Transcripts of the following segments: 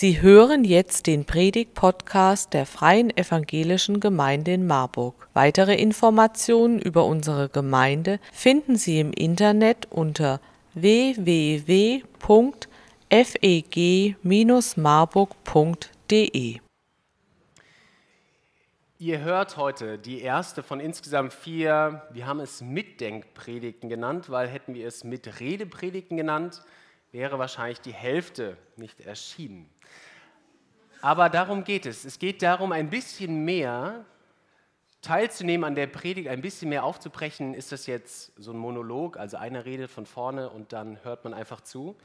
Sie hören jetzt den Predig-Podcast der Freien Evangelischen Gemeinde in Marburg. Weitere Informationen über unsere Gemeinde finden Sie im Internet unter www.feg-marburg.de. Ihr hört heute die erste von insgesamt vier, wir haben es Mitdenkpredigten genannt, weil hätten wir es mit Redepredigten genannt, wäre wahrscheinlich die Hälfte nicht erschienen. Aber darum geht es. Es geht darum, ein bisschen mehr teilzunehmen an der Predigt, ein bisschen mehr aufzubrechen. Ist das jetzt so ein Monolog, also einer redet von vorne und dann hört man einfach zu?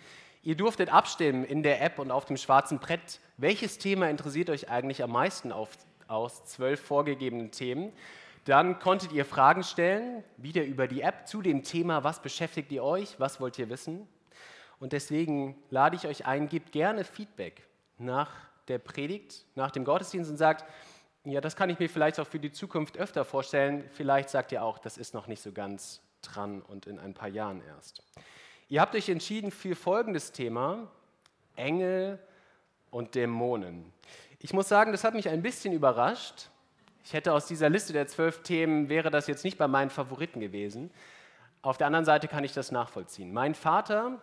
Ihr durftet abstimmen in der App und auf dem schwarzen Brett, welches Thema interessiert euch eigentlich am meisten auf aus zwölf vorgegebenen Themen. Dann konntet ihr Fragen stellen, wieder über die App zu dem Thema, was beschäftigt ihr euch, was wollt ihr wissen. Und deswegen lade ich euch ein, gebt gerne Feedback nach der Predigt, nach dem Gottesdienst und sagt, ja, das kann ich mir vielleicht auch für die Zukunft öfter vorstellen. Vielleicht sagt ihr auch, das ist noch nicht so ganz dran und in ein paar Jahren erst. Ihr habt euch entschieden für folgendes Thema, Engel und Dämonen. Ich muss sagen, das hat mich ein bisschen überrascht. Ich hätte aus dieser Liste der zwölf Themen, wäre das jetzt nicht bei meinen Favoriten gewesen. Auf der anderen Seite kann ich das nachvollziehen. Mein Vater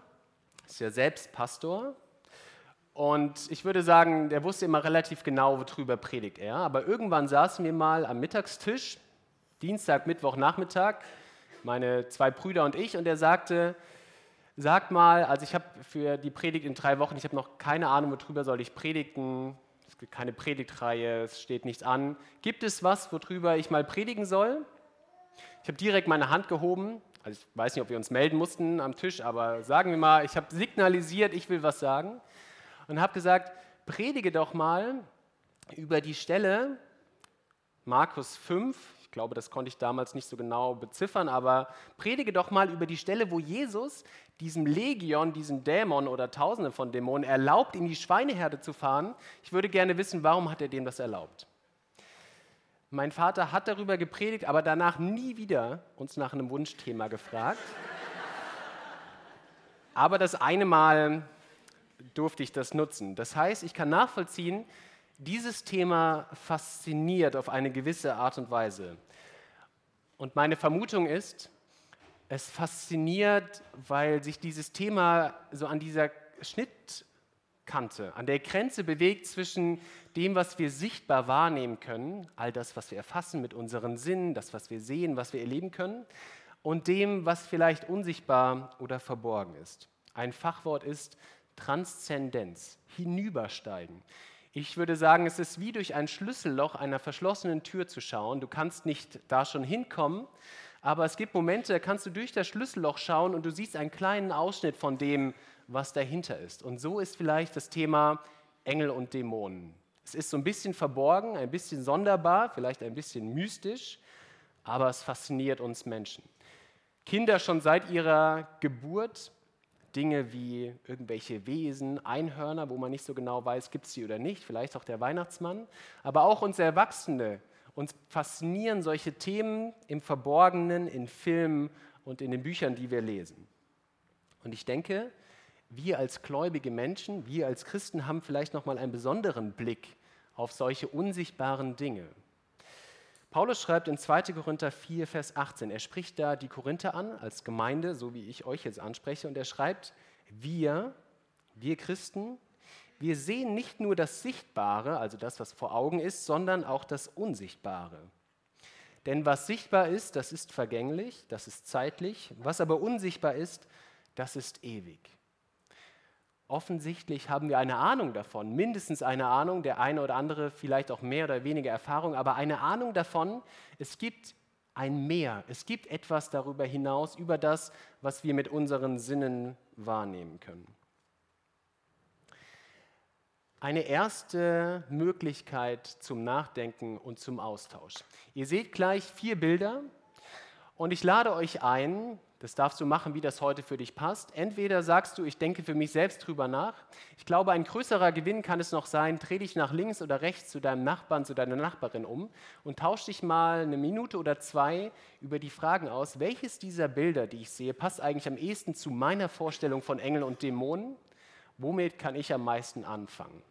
ist ja selbst Pastor und ich würde sagen, der wusste immer relativ genau, worüber predigt er. Aber irgendwann saßen wir mal am Mittagstisch, Dienstag, Mittwoch, Nachmittag, meine zwei Brüder und ich, und er sagte, sag mal, also ich habe für die Predigt in drei Wochen, ich habe noch keine Ahnung, worüber soll ich predigen, es gibt keine Predigtreihe, es steht nichts an. Gibt es was, worüber ich mal predigen soll? Ich habe direkt meine Hand gehoben. Also ich weiß nicht, ob wir uns melden mussten am Tisch, aber sagen wir mal, ich habe signalisiert, ich will was sagen und habe gesagt, predige doch mal über die Stelle Markus 5, ich glaube, das konnte ich damals nicht so genau beziffern, aber predige doch mal über die Stelle, wo Jesus diesem Legion, diesem Dämon oder Tausende von Dämonen erlaubt, in die Schweineherde zu fahren. Ich würde gerne wissen, warum hat er dem das erlaubt? Mein Vater hat darüber gepredigt, aber danach nie wieder uns nach einem Wunschthema gefragt. Aber das eine Mal durfte ich das nutzen. Das heißt, ich kann nachvollziehen, dieses Thema fasziniert auf eine gewisse Art und Weise. Und meine Vermutung ist, es fasziniert, weil sich dieses Thema so an dieser Schnittkante, an der Grenze bewegt zwischen dem, was wir sichtbar wahrnehmen können, all das, was wir erfassen mit unseren Sinnen, das, was wir sehen, was wir erleben können, und dem, was vielleicht unsichtbar oder verborgen ist. Ein Fachwort ist Transzendenz, hinübersteigen. Ich würde sagen, es ist wie durch ein Schlüsselloch einer verschlossenen Tür zu schauen. Du kannst nicht da schon hinkommen, aber es gibt Momente, da kannst du durch das Schlüsselloch schauen und du siehst einen kleinen Ausschnitt von dem, was dahinter ist. Und so ist vielleicht das Thema Engel und Dämonen. Es ist so ein bisschen verborgen, ein bisschen sonderbar, vielleicht ein bisschen mystisch, aber es fasziniert uns Menschen. Kinder schon seit ihrer Geburt Dinge wie irgendwelche Wesen, Einhörner, wo man nicht so genau weiß, gibt es die oder nicht, vielleicht auch der Weihnachtsmann, aber auch uns Erwachsene. Uns faszinieren solche Themen im Verborgenen, in Filmen und in den Büchern, die wir lesen. Und ich denke, wir als gläubige Menschen, wir als Christen haben vielleicht noch mal einen besonderen Blick auf solche unsichtbaren Dinge. Paulus schreibt in 2. Korinther 4, Vers 18, er spricht da die Korinther an als Gemeinde, so wie ich euch jetzt anspreche, und er schreibt, wir, wir Christen, wir sehen nicht nur das Sichtbare, also das, was vor Augen ist, sondern auch das Unsichtbare. Denn was sichtbar ist, das ist vergänglich, das ist zeitlich, was aber unsichtbar ist, das ist ewig. Offensichtlich haben wir eine Ahnung davon, mindestens eine Ahnung, der eine oder andere vielleicht auch mehr oder weniger Erfahrung, aber eine Ahnung davon, es gibt ein Mehr, es gibt etwas darüber hinaus, über das, was wir mit unseren Sinnen wahrnehmen können. Eine erste Möglichkeit zum Nachdenken und zum Austausch. Ihr seht gleich vier Bilder und ich lade euch ein, das darfst du machen, wie das heute für dich passt. Entweder sagst du, ich denke für mich selbst drüber nach. Ich glaube, ein größerer Gewinn kann es noch sein, dreh dich nach links oder rechts zu deinem Nachbarn, zu deiner Nachbarin um und tausch dich mal eine Minute oder zwei über die Fragen aus, welches dieser Bilder, die ich sehe, passt eigentlich am ehesten zu meiner Vorstellung von Engeln und Dämonen? Womit kann ich am meisten anfangen?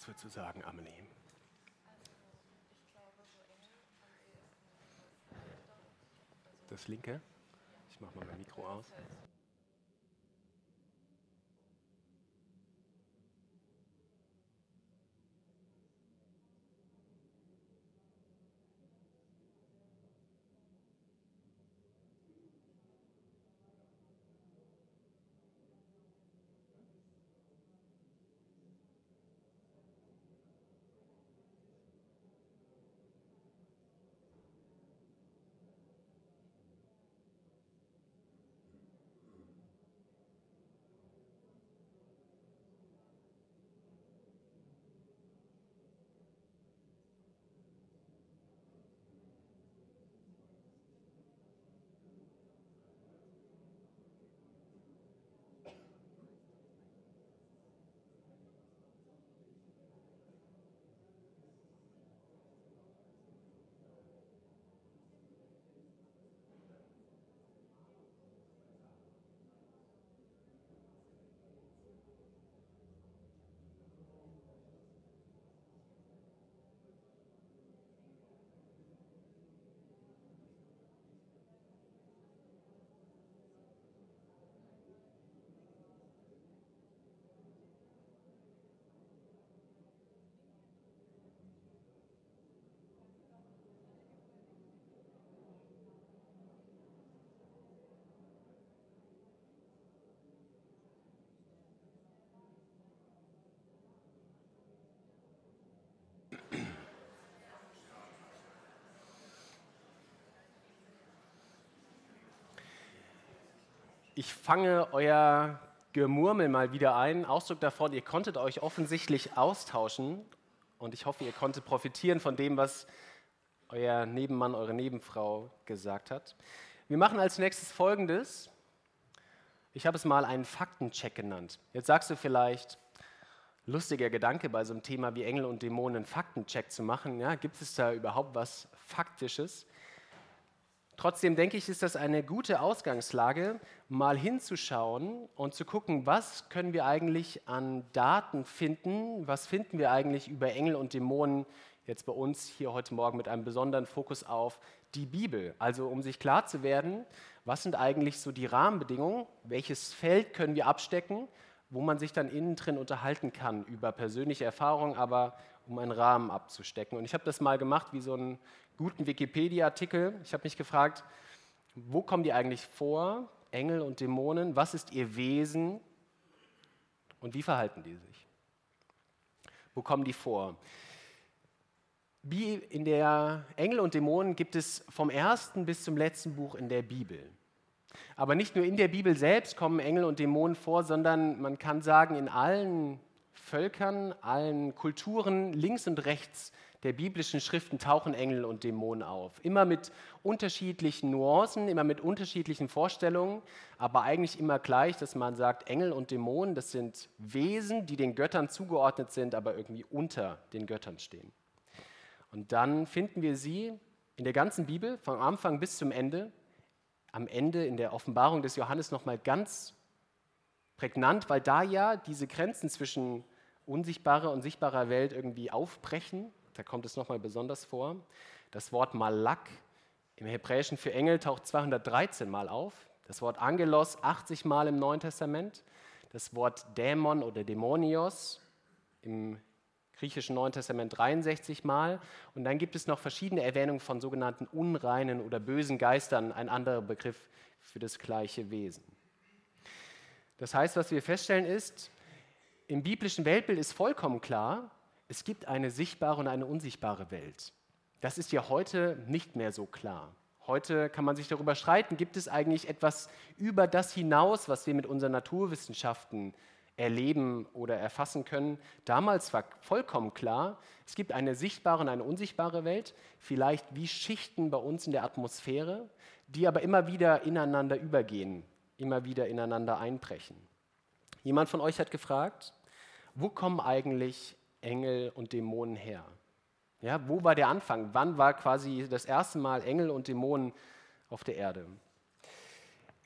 Was würdest du sagen, Amelie? Das linke? Ich mache mal mein Mikro aus. Ich fange euer Gemurmel mal wieder ein. Ausdruck davon, ihr konntet euch offensichtlich austauschen und ich hoffe, ihr konntet profitieren von dem, was euer Nebenmann, eure Nebenfrau gesagt hat. Wir machen als nächstes Folgendes. Ich habe es mal einen Faktencheck genannt. Jetzt sagst du vielleicht, lustiger Gedanke bei so einem Thema wie Engel und Dämonen einen Faktencheck zu machen. Ja, gibt es da überhaupt was Faktisches? Trotzdem denke ich, ist das eine gute Ausgangslage, mal hinzuschauen und zu gucken, was können wir eigentlich an Daten finden, was finden wir eigentlich über Engel und Dämonen jetzt bei uns hier heute Morgen mit einem besonderen Fokus auf die Bibel. Also um sich klar zu werden, was sind eigentlich so die Rahmenbedingungen, welches Feld können wir abstecken, wo man sich dann innen drin unterhalten kann über persönliche Erfahrungen, aber um einen Rahmen abzustecken. Und ich habe das mal gemacht wie so einen guten Wikipedia-Artikel. Ich habe mich gefragt, wo kommen die eigentlich vor, Engel und Dämonen? Was ist ihr Wesen und wie verhalten die sich? Wo kommen die vor? Wie in der Engel und Dämonen gibt es vom ersten bis zum letzten Buch in der Bibel. Aber nicht nur in der Bibel selbst kommen Engel und Dämonen vor, sondern man kann sagen, in allen Völkern, allen Kulturen links und rechts der biblischen Schriften tauchen Engel und Dämonen auf. Immer mit unterschiedlichen Nuancen, immer mit unterschiedlichen Vorstellungen, aber eigentlich immer gleich, dass man sagt, Engel und Dämonen, das sind Wesen, die den Göttern zugeordnet sind, aber irgendwie unter den Göttern stehen. Und dann finden wir sie in der ganzen Bibel, vom Anfang bis zum Ende, am Ende in der Offenbarung des Johannes nochmal ganz prägnant, weil da ja diese Grenzen zwischen unsichtbarer und sichtbarer Welt irgendwie aufbrechen. Da kommt es nochmal besonders vor. Das Wort Malak im Hebräischen für Engel taucht 213 Mal auf. Das Wort Angelos 80 Mal im Neuen Testament. Das Wort Dämon oder Dämonios im griechischen Neuen Testament 63 Mal. Und dann gibt es noch verschiedene Erwähnungen von sogenannten unreinen oder bösen Geistern, ein anderer Begriff für das gleiche Wesen. Das heißt, was wir feststellen ist, im biblischen Weltbild ist vollkommen klar, es gibt eine sichtbare und eine unsichtbare Welt. Das ist ja heute nicht mehr so klar. Heute kann man sich darüber streiten, gibt es eigentlich etwas über das hinaus, was wir mit unseren Naturwissenschaften erleben oder erfassen können. Damals war vollkommen klar, es gibt eine sichtbare und eine unsichtbare Welt, vielleicht wie Schichten bei uns in der Atmosphäre, die aber immer wieder ineinander übergehen, immer wieder ineinander einbrechen. Jemand von euch hat gefragt, wo kommen eigentlich Engel und Dämonen her? Ja, wo war der Anfang? Wann war quasi das erste Mal Engel und Dämonen auf der Erde?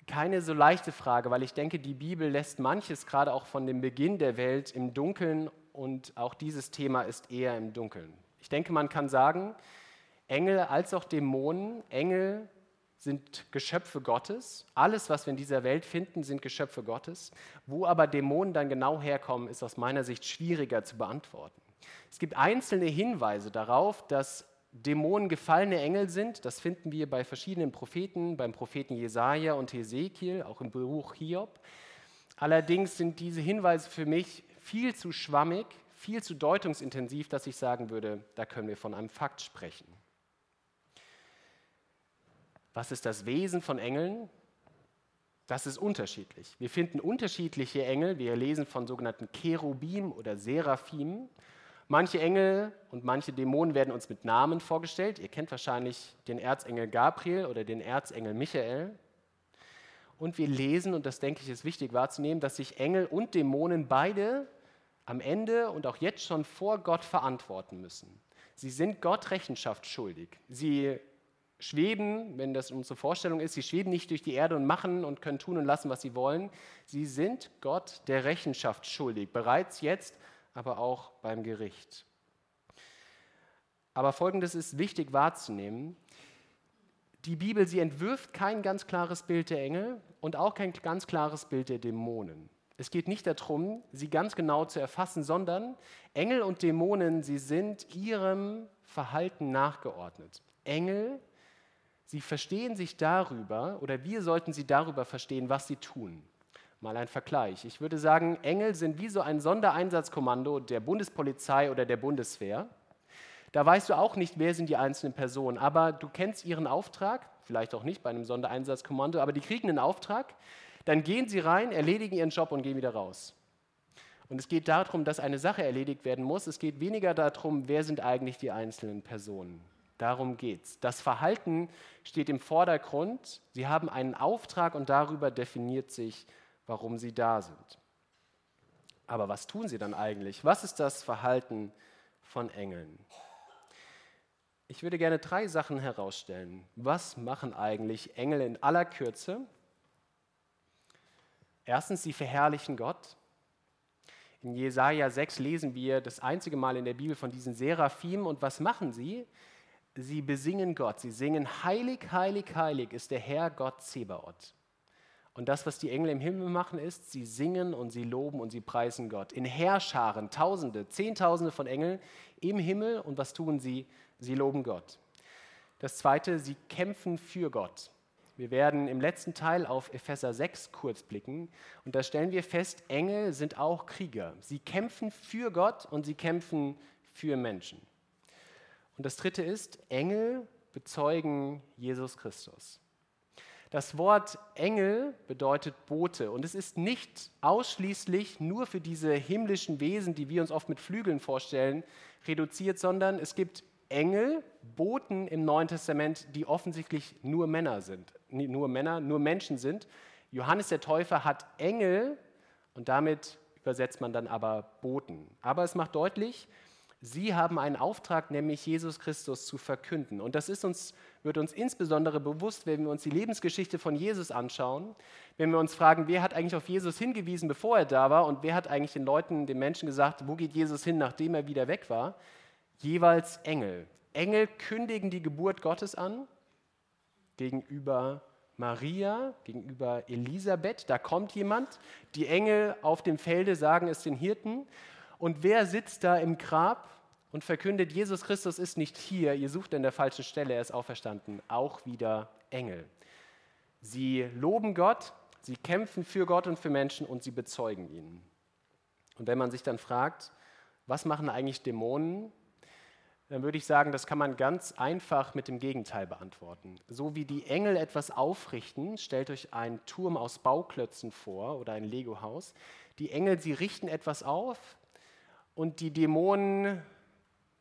Keine so leichte Frage, weil ich denke, die Bibel lässt manches gerade auch von dem Beginn der Welt im Dunkeln und auch dieses Thema ist eher im Dunkeln. Ich denke, man kann sagen, Engel als auch Dämonen, Engel sind Geschöpfe Gottes. Alles, was wir in dieser Welt finden, sind Geschöpfe Gottes. Wo aber Dämonen dann genau herkommen, ist aus meiner Sicht schwieriger zu beantworten. Es gibt einzelne Hinweise darauf, dass Dämonen gefallene Engel sind. Das finden wir bei verschiedenen Propheten, beim Propheten Jesaja und Hesekiel, auch im Buch Hiob. Allerdings sind diese Hinweise für mich viel zu schwammig, viel zu deutungsintensiv, dass ich sagen würde, da können wir von einem Fakt sprechen. Was ist das Wesen von Engeln? Das ist unterschiedlich. Wir finden unterschiedliche Engel. Wir lesen von sogenannten Cherubim oder Seraphim. Manche Engel und manche Dämonen werden uns mit Namen vorgestellt. Ihr kennt wahrscheinlich den Erzengel Gabriel oder den Erzengel Michael. Und wir lesen, und das denke ich ist wichtig wahrzunehmen, dass sich Engel und Dämonen beide am Ende und auch jetzt schon vor Gott verantworten müssen. Sie sind Gott Rechenschaft schuldig. Sie schweben, wenn das unsere Vorstellung ist, sie schweben nicht durch die Erde und machen und können tun und lassen, was sie wollen. Sie sind Gott der Rechenschaft schuldig, bereits jetzt aber auch beim Gericht. Aber Folgendes ist wichtig wahrzunehmen. Die Bibel, sie entwirft kein ganz klares Bild der Engel und auch kein ganz klares Bild der Dämonen. Es geht nicht darum, sie ganz genau zu erfassen, sondern Engel und Dämonen, sie sind ihrem Verhalten nachgeordnet. Engel, sie verstehen sich darüber oder wir sollten sie darüber verstehen, was sie tun. Mal ein Vergleich. Ich würde sagen, Engel sind wie so ein Sondereinsatzkommando der Bundespolizei oder der Bundeswehr. Da weißt du auch nicht, wer sind die einzelnen Personen, aber du kennst ihren Auftrag, vielleicht auch nicht bei einem Sondereinsatzkommando, aber die kriegen einen Auftrag, dann gehen sie rein, erledigen ihren Job und gehen wieder raus. Und es geht darum, dass eine Sache erledigt werden muss. Es geht weniger darum, wer sind eigentlich die einzelnen Personen. Darum geht es. Das Verhalten steht im Vordergrund. Sie haben einen Auftrag und darüber definiert sich warum sie da sind. Aber was tun sie dann eigentlich? Was ist das Verhalten von Engeln? Ich würde gerne drei Sachen herausstellen. Was machen eigentlich Engel in aller Kürze? Erstens, sie verherrlichen Gott. In Jesaja 6 lesen wir das einzige Mal in der Bibel von diesen Seraphim. Und was machen sie? Sie besingen Gott. Sie singen: Heilig, heilig, heilig ist der Herr Gott Zebaoth. Und das, was die Engel im Himmel machen, ist, sie singen und sie loben und sie preisen Gott. In Heerscharen, Tausende, Zehntausende von Engeln im Himmel. Und was tun sie? Sie loben Gott. Das Zweite, sie kämpfen für Gott. Wir werden im letzten Teil auf Epheser 6 kurz blicken. Und da stellen wir fest, Engel sind auch Krieger. Sie kämpfen für Gott und sie kämpfen für Menschen. Und das Dritte ist, Engel bezeugen Jesus Christus. Das Wort Engel bedeutet Bote und es ist nicht ausschließlich nur für diese himmlischen Wesen, die wir uns oft mit Flügeln vorstellen, reduziert, sondern es gibt Engel, Boten im Neuen Testament, die offensichtlich nur Männer sind, nur Männer, nur Menschen sind. Johannes der Täufer hat Engel und damit übersetzt man dann aber Boten. Aber es macht deutlich, Sie haben einen Auftrag, nämlich Jesus Christus zu verkünden. Und das ist uns, wird uns insbesondere bewusst, wenn wir uns die Lebensgeschichte von Jesus anschauen, wenn wir uns fragen, wer hat eigentlich auf Jesus hingewiesen, bevor er da war, und wer hat eigentlich den Leuten, den Menschen gesagt, wo geht Jesus hin, nachdem er wieder weg war? Jeweils Engel. Engel kündigen die Geburt Gottes an gegenüber Maria, gegenüber Elisabeth. Da kommt jemand. Die Engel auf dem Felde sagen es den Hirten. Und wer sitzt da im Grab und verkündet, Jesus Christus ist nicht hier, ihr sucht an der falschen Stelle, er ist auferstanden, auch wieder Engel. Sie loben Gott, sie kämpfen für Gott und für Menschen und sie bezeugen ihn. Und wenn man sich dann fragt, was machen eigentlich Dämonen, dann würde ich sagen, das kann man ganz einfach mit dem Gegenteil beantworten. So wie die Engel etwas aufrichten, stellt euch einen Turm aus Bauklötzen vor oder ein Lego-Haus. Die Engel, sie richten etwas auf, und die Dämonen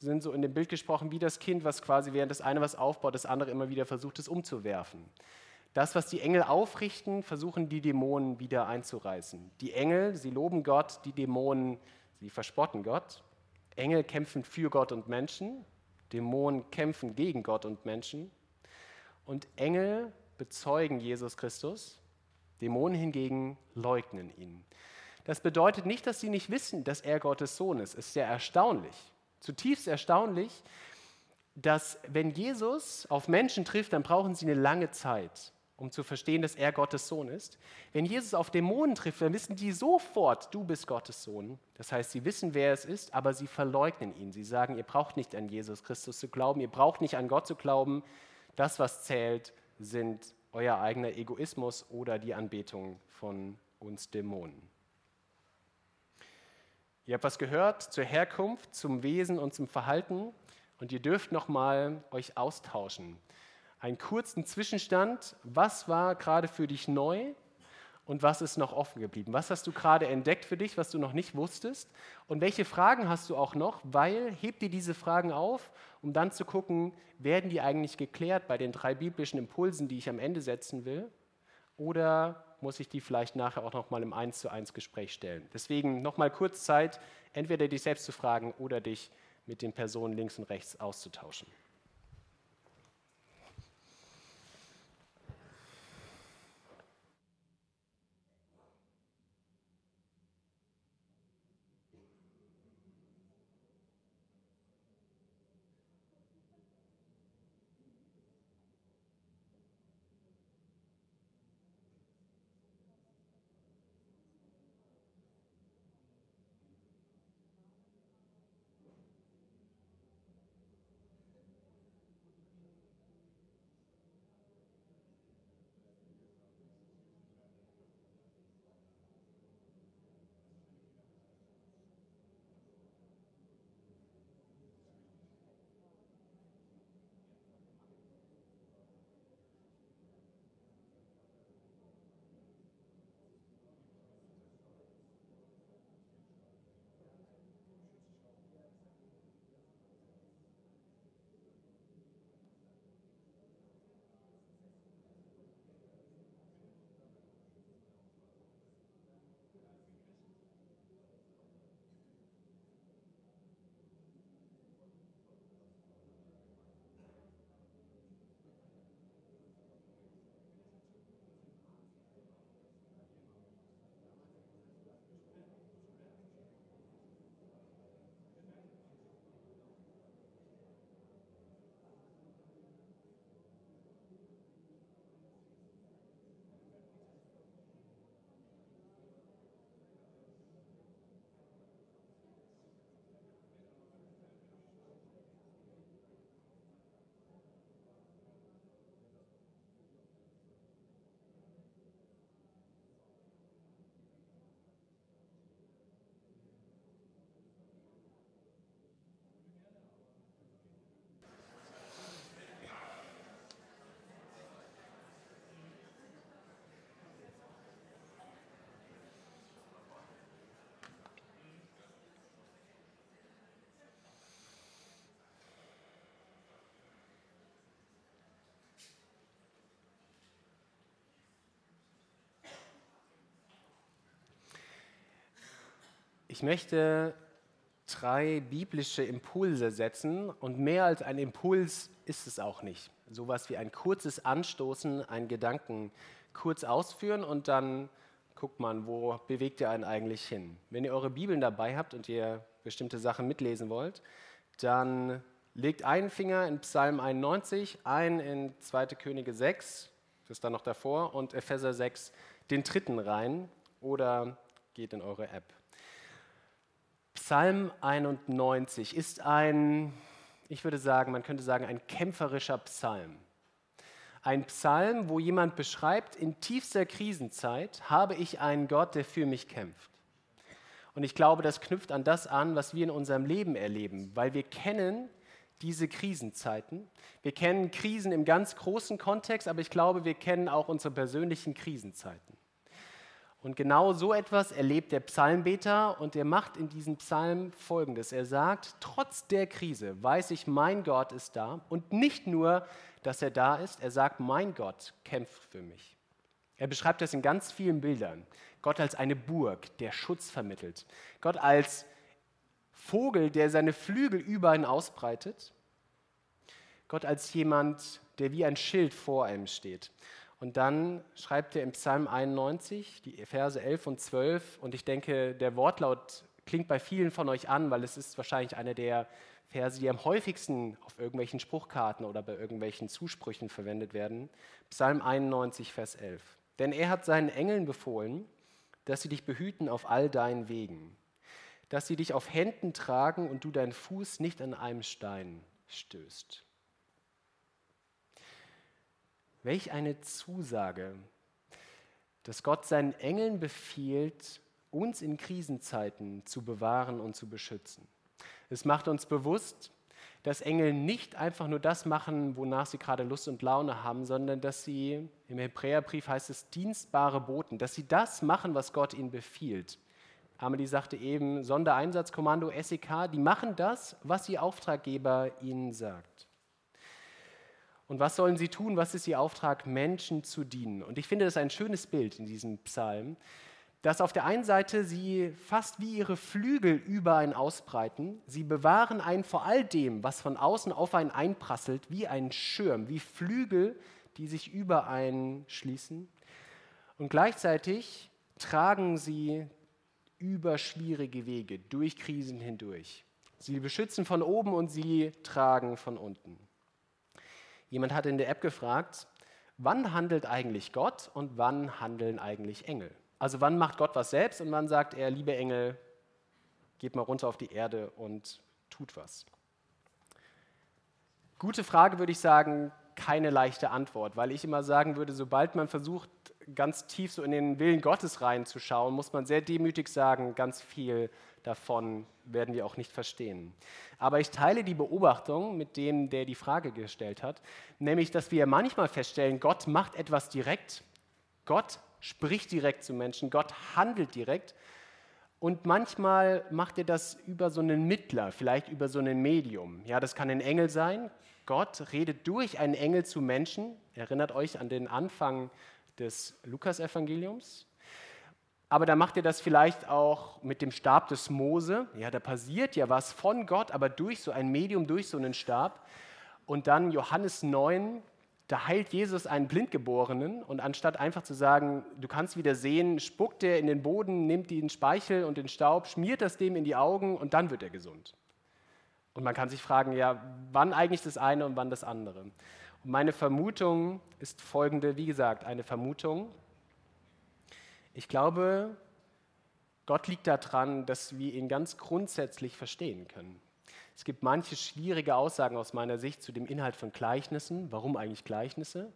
sind so in dem Bild gesprochen wie das Kind, was quasi während das eine was aufbaut, das andere immer wieder versucht, es umzuwerfen. Das, was die Engel aufrichten, versuchen die Dämonen wieder einzureißen. Die Engel, sie loben Gott, die Dämonen, sie verspotten Gott. Engel kämpfen für Gott und Menschen, Dämonen kämpfen gegen Gott und Menschen. Und Engel bezeugen Jesus Christus, Dämonen hingegen leugnen ihn. Das bedeutet nicht, dass sie nicht wissen, dass er Gottes Sohn ist. Es ist sehr erstaunlich, zutiefst erstaunlich, dass wenn Jesus auf Menschen trifft, dann brauchen sie eine lange Zeit, um zu verstehen, dass er Gottes Sohn ist. Wenn Jesus auf Dämonen trifft, dann wissen die sofort, du bist Gottes Sohn. Das heißt, sie wissen, wer es ist, aber sie verleugnen ihn. Sie sagen, ihr braucht nicht an Jesus Christus zu glauben, ihr braucht nicht an Gott zu glauben. Das, was zählt, sind euer eigener Egoismus oder die Anbetung von uns Dämonen. Ihr habt was gehört zur Herkunft, zum Wesen und zum Verhalten und ihr dürft nochmal euch austauschen. Einen kurzen Zwischenstand. Was war gerade für dich neu und was ist noch offen geblieben? Was hast du gerade entdeckt für dich, was du noch nicht wusstest? Und welche Fragen hast du auch noch? Weil heb dir diese Fragen auf, um dann zu gucken, werden die eigentlich geklärt bei den drei biblischen Impulsen, die ich am Ende setzen will? Oder muss ich die vielleicht nachher auch nochmal im 1 zu 1 Gespräch stellen? Deswegen nochmal kurz Zeit, entweder dich selbst zu fragen oder dich mit den Personen links und rechts auszutauschen. Ich möchte drei biblische Impulse setzen und mehr als ein Impuls ist es auch nicht. Sowas wie ein kurzes Anstoßen, einen Gedanken kurz ausführen und dann guckt man, wo bewegt ihr einen eigentlich hin. Wenn ihr eure Bibeln dabei habt und ihr bestimmte Sachen mitlesen wollt, dann legt einen Finger in Psalm 91, einen in 2. Könige 6, das ist dann noch davor, und Epheser 6, den dritten rein oder geht in eure App. Psalm 91 ist ein, ich würde sagen, man könnte sagen, ein kämpferischer Psalm. Ein Psalm, wo jemand beschreibt, in tiefster Krisenzeit habe ich einen Gott, der für mich kämpft. Und ich glaube, das knüpft an das an, was wir in unserem Leben erleben, weil wir kennen diese Krisenzeiten. Wir kennen Krisen im ganz großen Kontext, aber ich glaube, wir kennen auch unsere persönlichen Krisenzeiten. Und genau so etwas erlebt der Psalmbeter und er macht in diesem Psalm Folgendes. Er sagt, trotz der Krise weiß ich, mein Gott ist da. Und nicht nur, dass er da ist, er sagt, mein Gott kämpft für mich. Er beschreibt das in ganz vielen Bildern. Gott als eine Burg, der Schutz vermittelt. Gott als Vogel, der seine Flügel über ihn ausbreitet. Gott als jemand, der wie ein Schild vor einem steht. Und dann schreibt er im Psalm 91, die Verse 11 und 12, und ich denke, der Wortlaut klingt bei vielen von euch an, weil es ist wahrscheinlich einer der Verse, die am häufigsten auf irgendwelchen Spruchkarten oder bei irgendwelchen Zusprüchen verwendet werden. Psalm 91, Vers 11. Denn er hat seinen Engeln befohlen, dass sie dich behüten auf all deinen Wegen, dass sie dich auf Händen tragen und du deinen Fuß nicht an einem Stein stößt. Welch eine Zusage, dass Gott seinen Engeln befiehlt, uns in Krisenzeiten zu bewahren und zu beschützen. Es macht uns bewusst, dass Engel nicht einfach nur das machen, wonach sie gerade Lust und Laune haben, sondern dass sie, im Hebräerbrief heißt es, dienstbare Boten, dass sie das machen, was Gott ihnen befiehlt. Amelie sagte eben, Sondereinsatzkommando SEK, die machen das, was ihr Auftraggeber ihnen sagt. Und was sollen sie tun? Was ist ihr Auftrag? Menschen zu dienen. Und ich finde das ein schönes Bild in diesem Psalm, dass auf der einen Seite sie fast wie ihre Flügel über einen ausbreiten. Sie bewahren einen vor all dem, was von außen auf einen einprasselt, wie ein Schirm, wie Flügel, die sich über einen schließen. Und gleichzeitig tragen sie über schwierige Wege, durch Krisen hindurch. Sie beschützen von oben und sie tragen von unten. Jemand hat in der App gefragt, wann handelt eigentlich Gott und wann handeln eigentlich Engel? Also wann macht Gott was selbst und wann sagt er, liebe Engel, geht mal runter auf die Erde und tut was? Gute Frage würde ich sagen, keine leichte Antwort, weil ich immer sagen würde, sobald man versucht, ganz tief so in den Willen Gottes reinzuschauen, muss man sehr demütig sagen, ganz viel davon werden wir auch nicht verstehen. Aber ich teile die Beobachtung mit dem, der die Frage gestellt hat, nämlich, dass wir manchmal feststellen, Gott macht etwas direkt, Gott spricht direkt zu Menschen, Gott handelt direkt. Und manchmal macht er das über so einen Mittler, vielleicht über so ein Medium. Ja, das kann ein Engel sein. Gott redet durch einen Engel zu Menschen. Erinnert euch an den Anfang des Lukasevangeliums. Aber da macht er das vielleicht auch mit dem Stab des Mose. Ja, da passiert ja was von Gott, aber durch so ein Medium, durch so einen Stab. Und dann Johannes 9, da heilt Jesus einen Blindgeborenen und anstatt einfach zu sagen, du kannst wieder sehen, spuckt er in den Boden, nimmt den Speichel und den Staub, schmiert das dem in die Augen und dann wird er gesund. Und man kann sich fragen, ja, wann eigentlich das eine und wann das andere? Und meine Vermutung ist folgende, wie gesagt, eine Vermutung. Ich glaube, Gott liegt daran, dass wir ihn ganz grundsätzlich verstehen können. Es gibt manche schwierige Aussagen aus meiner Sicht zu dem Inhalt von Gleichnissen. Warum eigentlich Gleichnisse?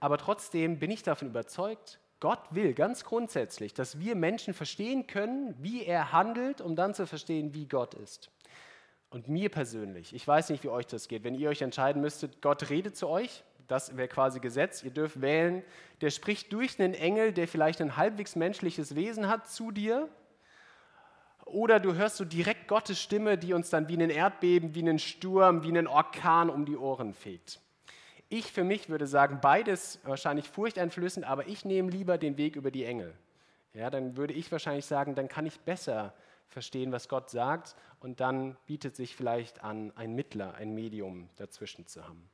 Aber trotzdem bin ich davon überzeugt, Gott will ganz grundsätzlich, dass wir Menschen verstehen können, wie er handelt, um dann zu verstehen, wie Gott ist. Und mir persönlich, ich weiß nicht, wie euch das geht, wenn ihr euch entscheiden müsstet, Gott redet zu euch, das wäre quasi Gesetz, ihr dürft wählen, der spricht durch einen Engel, der vielleicht ein halbwegs menschliches Wesen hat, zu dir, oder du hörst so direkt Gottes Stimme, die uns dann wie ein Erdbeben, wie einen Sturm, wie einen Orkan um die Ohren fegt. Ich für mich würde sagen, beides wahrscheinlich furchteinflößend, aber ich nehme lieber den Weg über die Engel. Ja, dann würde ich wahrscheinlich sagen, dann kann ich besser verstehen, was Gott sagt und dann bietet sich vielleicht an, ein Mittler, ein Medium dazwischen zu haben.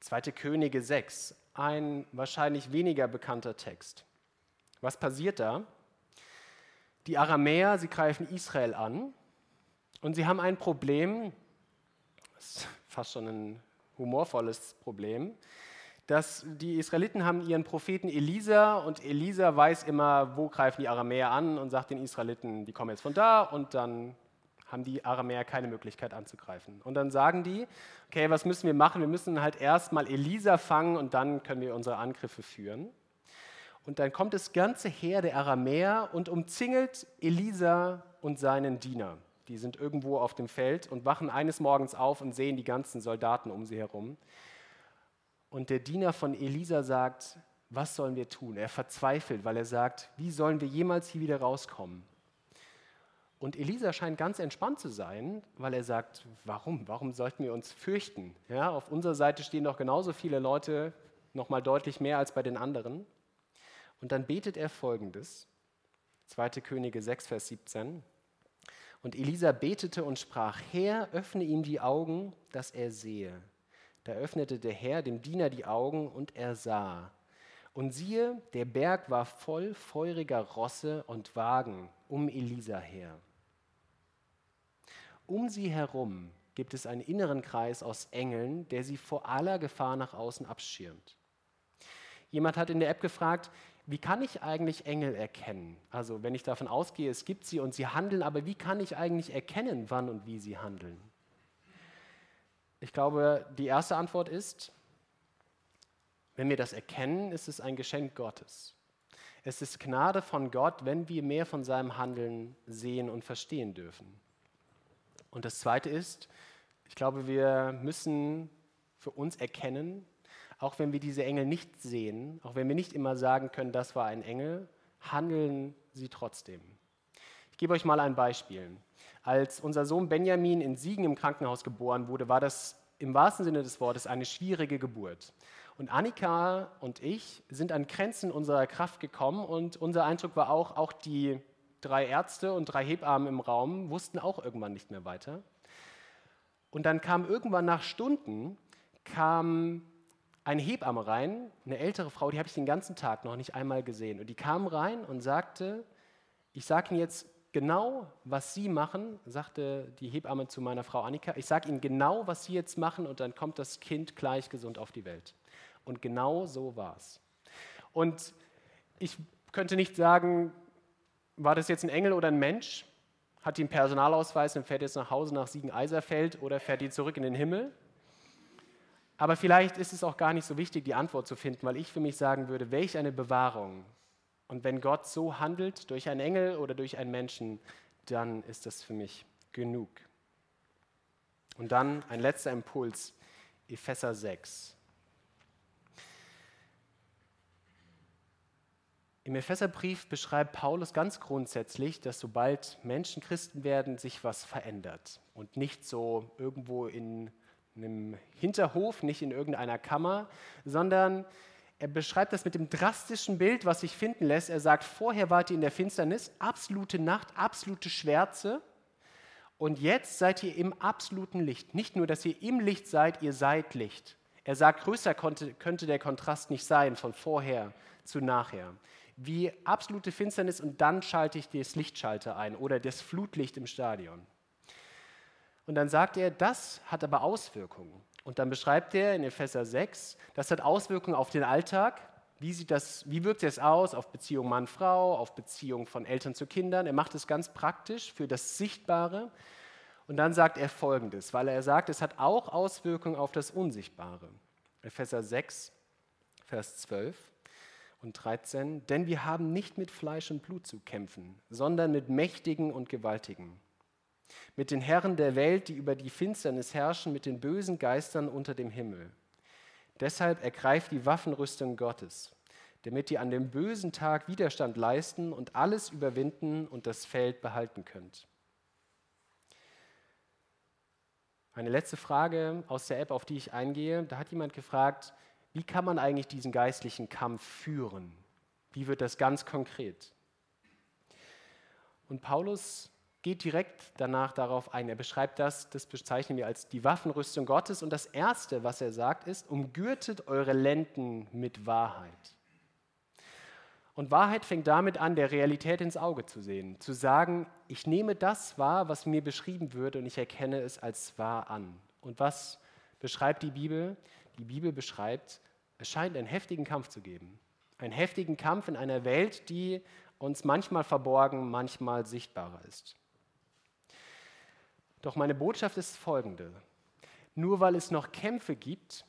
2. Könige 6, ein wahrscheinlich weniger bekannter Text. Was passiert da? Die Aramäer, sie greifen Israel an und sie haben ein Problem, das ist fast schon ein humorvolles Problem, dass die Israeliten haben ihren Propheten Elisa und Elisa weiß immer, wo greifen die Aramäer an und sagt den Israeliten, die kommen jetzt von da und dann haben die Aramäer keine Möglichkeit anzugreifen. Und dann sagen die, okay, was müssen wir machen? Wir müssen halt erstmal Elisa fangen und dann können wir unsere Angriffe führen. Und dann kommt das ganze Heer der Aramäer und umzingelt Elisa und seinen Diener. Die sind irgendwo auf dem Feld und wachen eines Morgens auf und sehen die ganzen Soldaten um sie herum. Und der Diener von Elisa sagt, was sollen wir tun? Er verzweifelt, weil er sagt, wie sollen wir jemals hier wieder rauskommen? Und Elisa scheint ganz entspannt zu sein, weil er sagt, warum? Warum sollten wir uns fürchten? Ja, auf unserer Seite stehen doch genauso viele Leute, noch mal deutlich mehr als bei den anderen. Und dann betet er folgendes, 2. Könige 6, Vers 17. Und Elisa betete und sprach, Herr, öffne ihm die Augen, dass er sehe. Da öffnete der Herr dem Diener die Augen und er sah. Und siehe, der Berg war voll feuriger Rosse und Wagen um Elisa her. Um sie herum gibt es einen inneren Kreis aus Engeln, der sie vor aller Gefahr nach außen abschirmt. Jemand hat in der App gefragt, wie kann ich eigentlich Engel erkennen? Also wenn ich davon ausgehe, es gibt sie und sie handeln, aber wie kann ich eigentlich erkennen, wann und wie sie handeln? Ich glaube, die erste Antwort ist, wenn wir das erkennen, ist es ein Geschenk Gottes. Es ist Gnade von Gott, wenn wir mehr von seinem Handeln sehen und verstehen dürfen. Und das Zweite ist, ich glaube, wir müssen für uns erkennen, auch wenn wir diese Engel nicht sehen, auch wenn wir nicht immer sagen können, das war ein Engel, handeln sie trotzdem. Ich gebe euch mal ein Beispiel. Als unser Sohn Benjamin in Siegen im Krankenhaus geboren wurde, war das im wahrsten Sinne des Wortes eine schwierige Geburt. Und Annika und ich sind an Grenzen unserer Kraft gekommen und unser Eindruck war auch, auch die drei Ärzte und drei Hebammen im Raum wussten auch irgendwann nicht mehr weiter. Und dann kam irgendwann nach Stunden kam eine Hebamme rein, eine ältere Frau, die habe ich den ganzen Tag noch nicht einmal gesehen. Und die kam rein und sagte, ich sage Ihnen jetzt genau, was Sie machen, sagte die Hebamme zu meiner Frau Annika, ich sage Ihnen genau, was Sie jetzt machen und dann kommt das Kind gleich gesund auf die Welt. Und genau so war es. Und ich könnte nicht sagen, war das jetzt ein Engel oder ein Mensch? Hat die einen Personalausweis und fährt jetzt nach Hause nach Siegen-Eiserfeld oder fährt die zurück in den Himmel? Aber vielleicht ist es auch gar nicht so wichtig, die Antwort zu finden, weil ich für mich sagen würde, welch eine Bewahrung. Und wenn Gott so handelt, durch einen Engel oder durch einen Menschen, dann ist das für mich genug. Und dann ein letzter Impuls, Epheser 6. Im Epheserbrief beschreibt Paulus ganz grundsätzlich, dass sobald Menschen Christen werden, sich was verändert. Und nicht so irgendwo in einem Hinterhof, nicht in irgendeiner Kammer, sondern er beschreibt das mit dem drastischen Bild, was sich finden lässt. Er sagt, vorher wart ihr in der Finsternis, absolute Nacht, absolute Schwärze. Und jetzt seid ihr im absoluten Licht. Nicht nur, dass ihr im Licht seid, ihr seid Licht. Er sagt, größer konnte, könnte der Kontrast nicht sein von vorher zu nachher wie absolute Finsternis und dann schalte ich das Lichtschalter ein oder das Flutlicht im Stadion. Und dann sagt er, das hat aber Auswirkungen. Und dann beschreibt er in Epheser 6, das hat Auswirkungen auf den Alltag. Wie, sieht das, wie wirkt es aus auf Beziehung Mann-Frau, auf Beziehung von Eltern zu Kindern? Er macht es ganz praktisch für das Sichtbare. Und dann sagt er Folgendes, weil er sagt, es hat auch Auswirkungen auf das Unsichtbare. Epheser 6, Vers 12 und 13, denn wir haben nicht mit Fleisch und Blut zu kämpfen, sondern mit Mächtigen und Gewaltigen, mit den Herren der Welt, die über die Finsternis herrschen, mit den bösen Geistern unter dem Himmel. Deshalb ergreift die Waffenrüstung Gottes, damit ihr an dem bösen Tag Widerstand leisten und alles überwinden und das Feld behalten könnt. Eine letzte Frage aus der App, auf die ich eingehe. Da hat jemand gefragt, wie kann man eigentlich diesen geistlichen Kampf führen? Wie wird das ganz konkret? Und Paulus geht direkt danach darauf ein. Er beschreibt das, das bezeichnen wir als die Waffenrüstung Gottes. Und das Erste, was er sagt, ist, umgürtet eure Lenden mit Wahrheit. Und Wahrheit fängt damit an, der Realität ins Auge zu sehen, zu sagen, ich nehme das wahr, was mir beschrieben wird und ich erkenne es als wahr an. Und was beschreibt die Bibel? Die Bibel beschreibt, es scheint einen heftigen Kampf zu geben. Einen heftigen Kampf in einer Welt, die uns manchmal verborgen, manchmal sichtbarer ist. Doch meine Botschaft ist folgende. Nur weil es noch Kämpfe gibt,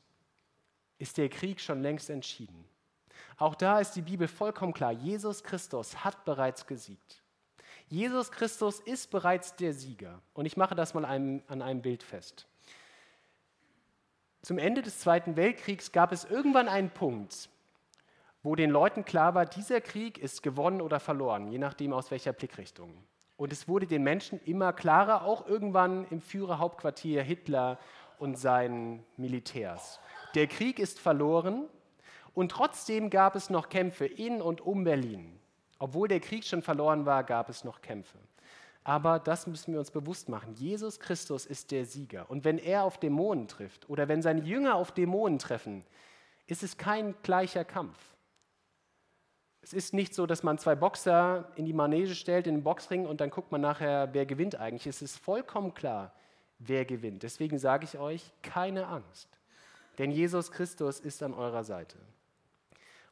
ist der Krieg schon längst entschieden. Auch da ist die Bibel vollkommen klar. Jesus Christus hat bereits gesiegt. Jesus Christus ist bereits der Sieger. Und ich mache das mal an einem Bild fest. Zum Ende des Zweiten Weltkriegs gab es irgendwann einen Punkt, wo den Leuten klar war, dieser Krieg ist gewonnen oder verloren, je nachdem aus welcher Blickrichtung. Und es wurde den Menschen immer klarer, auch irgendwann im Führerhauptquartier Hitler und seinen Militärs. Der Krieg ist verloren und trotzdem gab es noch Kämpfe in und um Berlin. Obwohl der Krieg schon verloren war, gab es noch Kämpfe. Aber das müssen wir uns bewusst machen. Jesus Christus ist der Sieger. Und wenn er auf Dämonen trifft oder wenn seine Jünger auf Dämonen treffen, ist es kein gleicher Kampf. Es ist nicht so, dass man zwei Boxer in die Manege stellt, in den Boxring und dann guckt man nachher, wer gewinnt eigentlich. Es ist vollkommen klar, wer gewinnt. Deswegen sage ich euch, keine Angst. Denn Jesus Christus ist an eurer Seite.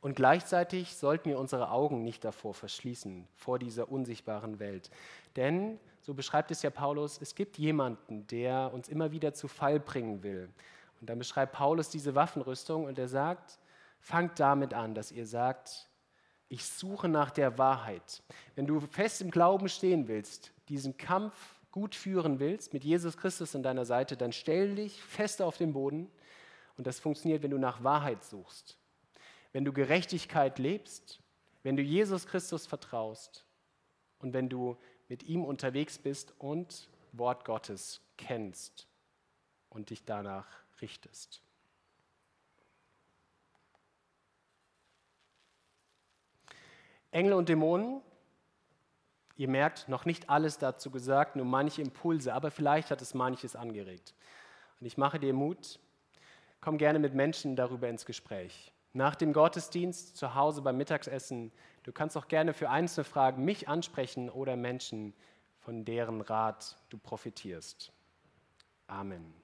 Und gleichzeitig sollten wir unsere Augen nicht davor verschließen, vor dieser unsichtbaren Welt. Denn, so beschreibt es ja Paulus, es gibt jemanden, der uns immer wieder zu Fall bringen will. Und dann beschreibt Paulus diese Waffenrüstung und er sagt, fangt damit an, dass ihr sagt, ich suche nach der Wahrheit. Wenn du fest im Glauben stehen willst, diesen Kampf gut führen willst, mit Jesus Christus an deiner Seite, dann stell dich fest auf den Boden. Und das funktioniert, wenn du nach Wahrheit suchst. Wenn du Gerechtigkeit lebst, wenn du Jesus Christus vertraust und wenn du mit ihm unterwegs bist und Wort Gottes kennst und dich danach richtest. Engel und Dämonen, ihr merkt, noch nicht alles dazu gesagt, nur manche Impulse, aber vielleicht hat es manches angeregt. Und ich mache dir Mut, komm gerne mit Menschen darüber ins Gespräch. Nach dem Gottesdienst, zu Hause beim Mittagessen, du kannst auch gerne für einzelne Fragen mich ansprechen oder Menschen, von deren Rat du profitierst. Amen.